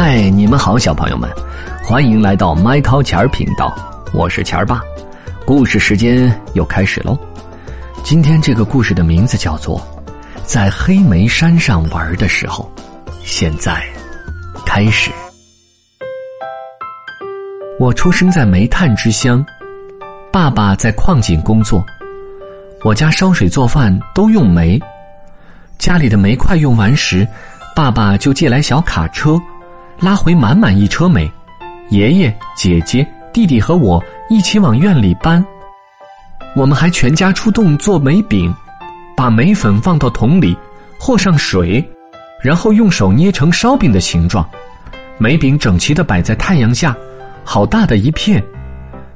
嗨，你们好，小朋友们，欢迎来到麦考钱儿频道，我是钱儿爸。故事时间又开始喽。今天这个故事的名字叫做《在黑莓山上玩的时候》。现在开始。我出生在煤炭之乡，爸爸在矿井工作。我家烧水做饭都用煤，家里的煤快用完时，爸爸就借来小卡车。拉回满满一车煤，爷爷、姐姐、弟弟和我一起往院里搬。我们还全家出动做煤饼，把煤粉放到桶里，和上水，然后用手捏成烧饼的形状。煤饼整齐的摆在太阳下，好大的一片。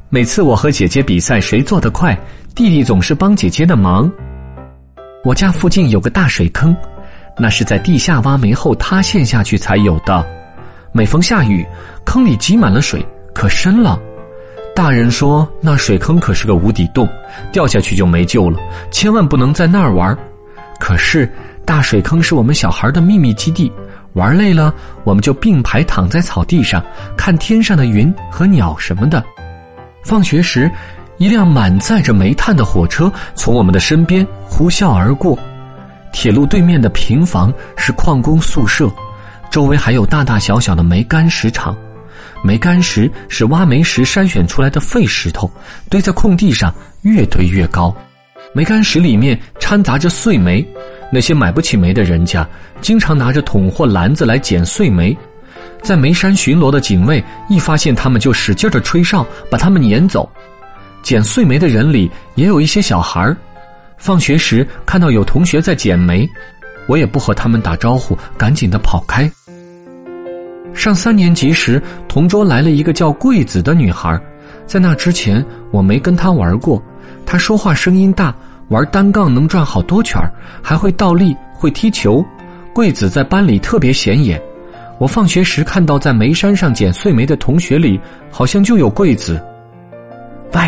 每次我和姐姐比赛谁做得快，弟弟总是帮姐姐的忙。我家附近有个大水坑，那是在地下挖煤后塌陷下去才有的。每逢下雨，坑里积满了水，可深了。大人说那水坑可是个无底洞，掉下去就没救了，千万不能在那儿玩。可是大水坑是我们小孩的秘密基地，玩累了我们就并排躺在草地上，看天上的云和鸟什么的。放学时，一辆满载着煤炭的火车从我们的身边呼啸而过。铁路对面的平房是矿工宿舍。周围还有大大小小的煤干石场，煤干石是挖煤时筛选出来的废石头，堆在空地上，越堆越高。煤干石里面掺杂着碎煤，那些买不起煤的人家，经常拿着桶或篮子来捡碎煤。在煤山巡逻的警卫一发现他们，就使劲的吹哨，把他们撵走。捡碎煤的人里也有一些小孩，放学时看到有同学在捡煤，我也不和他们打招呼，赶紧的跑开。上三年级时，同桌来了一个叫桂子的女孩，在那之前我没跟她玩过。她说话声音大，玩单杠能转好多圈还会倒立，会踢球。桂子在班里特别显眼。我放学时看到在煤山上捡碎煤的同学里，好像就有桂子。喂，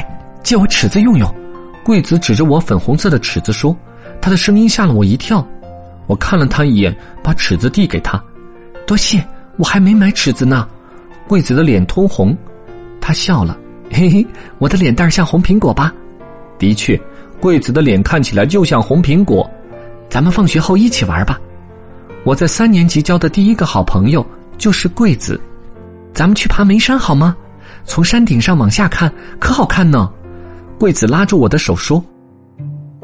借我尺子用用。桂子指着我粉红色的尺子说，她的声音吓了我一跳。我看了她一眼，把尺子递给她，多谢。我还没买尺子呢，桂子的脸通红，她笑了，嘿嘿，我的脸蛋像红苹果吧？的确，桂子的脸看起来就像红苹果。咱们放学后一起玩吧。我在三年级交的第一个好朋友就是桂子，咱们去爬煤山好吗？从山顶上往下看，可好看呢。桂子拉住我的手说：“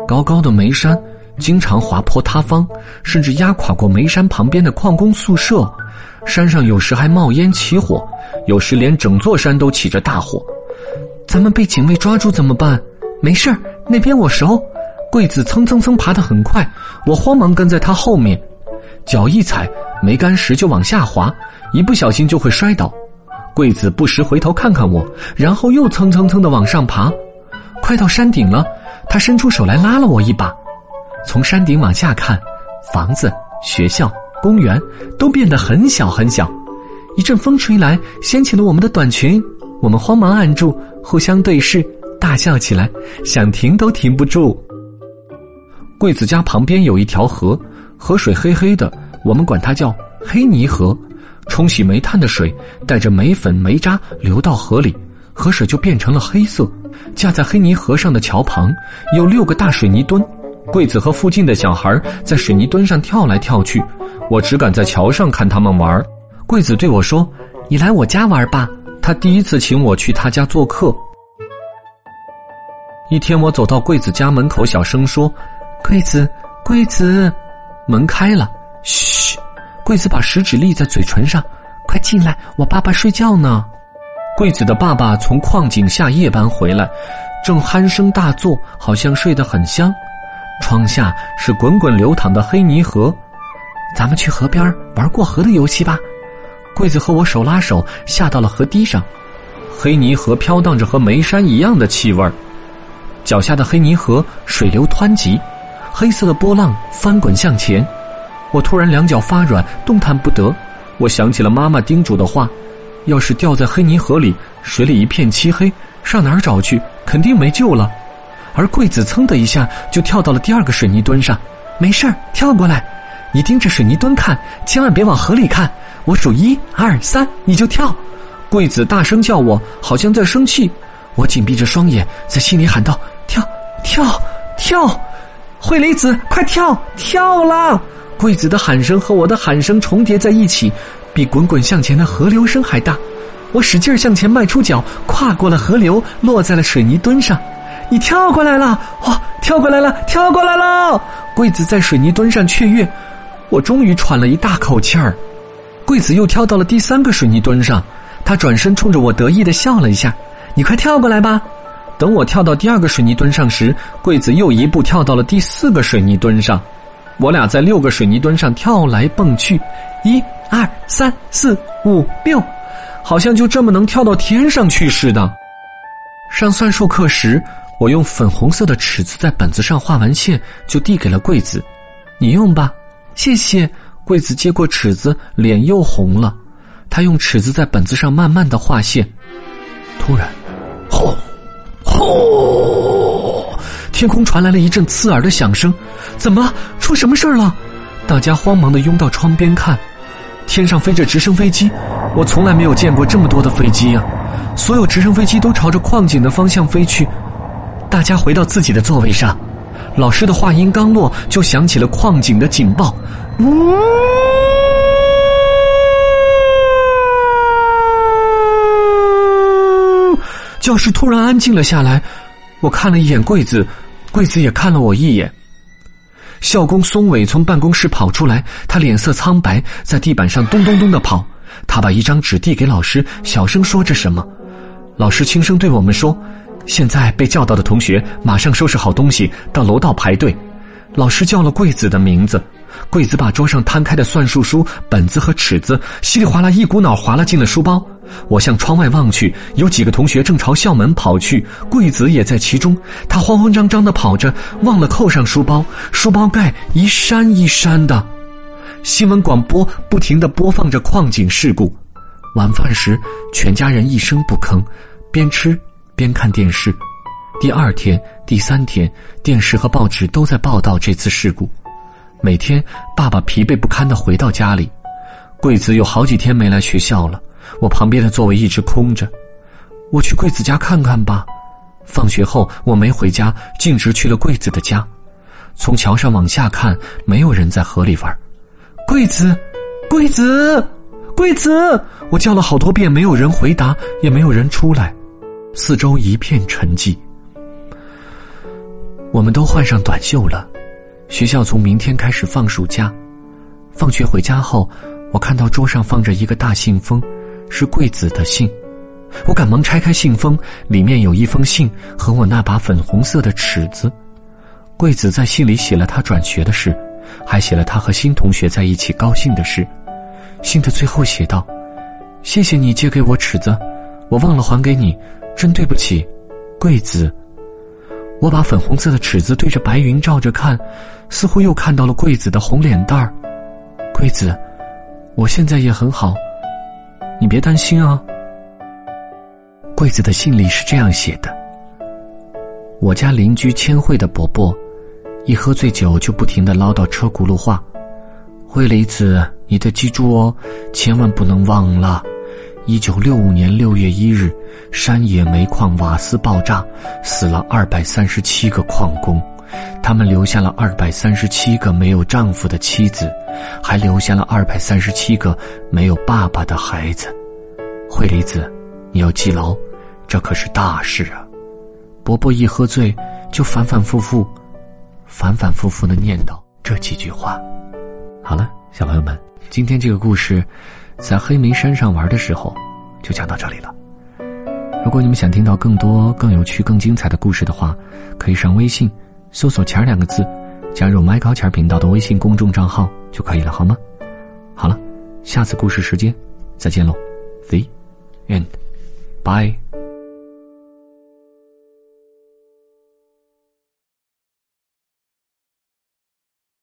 高高的煤山，经常滑坡塌方，甚至压垮过煤山旁边的矿工宿舍。”山上有时还冒烟起火，有时连整座山都起着大火。咱们被警卫抓住怎么办？没事，那边我熟。桂子蹭蹭蹭爬得很快，我慌忙跟在他后面，脚一踩没干石就往下滑，一不小心就会摔倒。桂子不时回头看看我，然后又蹭蹭蹭的往上爬。快到山顶了，他伸出手来拉了我一把。从山顶往下看，房子、学校。公园都变得很小很小，一阵风吹来，掀起了我们的短裙。我们慌忙按住，互相对视，大笑起来，想停都停不住。桂子家旁边有一条河，河水黑黑的，我们管它叫黑泥河。冲洗煤炭的水带着煤粉、煤渣流到河里，河水就变成了黑色。架在黑泥河上的桥旁有六个大水泥墩，桂子和附近的小孩在水泥墩上跳来跳去。我只敢在桥上看他们玩。桂子对我说：“你来我家玩吧。”他第一次请我去他家做客。一天，我走到桂子家门口，小声说：“桂子，桂子。”门开了，嘘。桂子把食指立在嘴唇上：“快进来，我爸爸睡觉呢。”桂子的爸爸从矿井下夜班回来，正鼾声大作，好像睡得很香。窗下是滚滚流淌的黑泥河。咱们去河边玩过河的游戏吧。桂子和我手拉手下到了河堤上，黑泥河飘荡着和煤山一样的气味儿。脚下的黑泥河水流湍急，黑色的波浪翻滚向前。我突然两脚发软，动弹不得。我想起了妈妈叮嘱的话：要是掉在黑泥河里，水里一片漆黑，上哪儿找去？肯定没救了。而桂子噌的一下就跳到了第二个水泥墩上，没事儿，跳过来。你盯着水泥墩看，千万别往河里看。我数一二三，你就跳。桂子大声叫我，好像在生气。我紧闭着双眼，在心里喊道：“跳，跳，跳！惠梨子，快跳，跳啦！”桂子的喊声和我的喊声重叠在一起，比滚滚向前的河流声还大。我使劲向前迈出脚，跨过了河流，落在了水泥墩上。你跳过来了！哇，跳过来了，跳过来了！桂子在水泥墩上雀跃，我终于喘了一大口气儿。桂子又跳到了第三个水泥墩上，他转身冲着我得意的笑了一下。你快跳过来吧！等我跳到第二个水泥墩上时，桂子又一步跳到了第四个水泥墩上。我俩在六个水泥墩上跳来蹦去，一、二、三、四、五、六，好像就这么能跳到天上去似的。上算术课时。我用粉红色的尺子在本子上画完线，就递给了桂子：“你用吧，谢谢。”桂子接过尺子，脸又红了。他用尺子在本子上慢慢的画线。突然，轰，轰！天空传来了一阵刺耳的响声。怎么？出什么事儿了？大家慌忙的拥到窗边看。天上飞着直升飞机，我从来没有见过这么多的飞机呀！所有直升飞机都朝着矿井的方向飞去。大家回到自己的座位上，老师的话音刚落，就响起了矿井的警报。呜！教室突然安静了下来。我看了一眼柜子，柜子也看了我一眼。校工松伟从办公室跑出来，他脸色苍白，在地板上咚咚咚的跑。他把一张纸递给老师，小声说着什么。老师轻声对我们说。现在被叫到的同学，马上收拾好东西，到楼道排队。老师叫了桂子的名字，桂子把桌上摊开的算术书、本子和尺子稀里哗啦一股脑划拉进了书包。我向窗外望去，有几个同学正朝校门跑去，桂子也在其中。他慌慌张张的跑着，忘了扣上书包，书包盖一扇一扇的。新闻广播不停的播放着矿井事故。晚饭时，全家人一声不吭，边吃。边看电视，第二天、第三天，电视和报纸都在报道这次事故。每天，爸爸疲惫不堪的回到家里，桂子有好几天没来学校了。我旁边的座位一直空着，我去桂子家看看吧。放学后，我没回家，径直去了桂子的家。从桥上往下看，没有人在河里玩。桂子，桂子，桂子！我叫了好多遍，没有人回答，也没有人出来。四周一片沉寂。我们都换上短袖了。学校从明天开始放暑假。放学回家后，我看到桌上放着一个大信封，是桂子的信。我赶忙拆开信封，里面有一封信和我那把粉红色的尺子。桂子在信里写了她转学的事，还写了她和新同学在一起高兴的事。信的最后写道：“谢谢你借给我尺子，我忘了还给你。”真对不起，桂子。我把粉红色的尺子对着白云照着看，似乎又看到了桂子的红脸蛋儿。桂子，我现在也很好，你别担心啊。桂子的信里是这样写的：我家邻居千惠的伯伯，一喝醉酒就不停的唠叨车轱辘话。惠梨子，你得记住哦，千万不能忘了。一九六五年六月一日，山野煤矿瓦斯爆炸，死了二百三十七个矿工，他们留下了二百三十七个没有丈夫的妻子，还留下了二百三十七个没有爸爸的孩子。惠梨子，你要记牢，这可是大事啊！伯伯一喝醉，就反反复复、反反复复的念叨这几句话。好了，小朋友们，今天这个故事。在黑莓山上玩的时候，就讲到这里了。如果你们想听到更多、更有趣、更精彩的故事的话，可以上微信搜索“钱”两个字，加入“麦高钱”频道的微信公众账号就可以了，好吗？好了，下次故事时间再见喽，See and bye。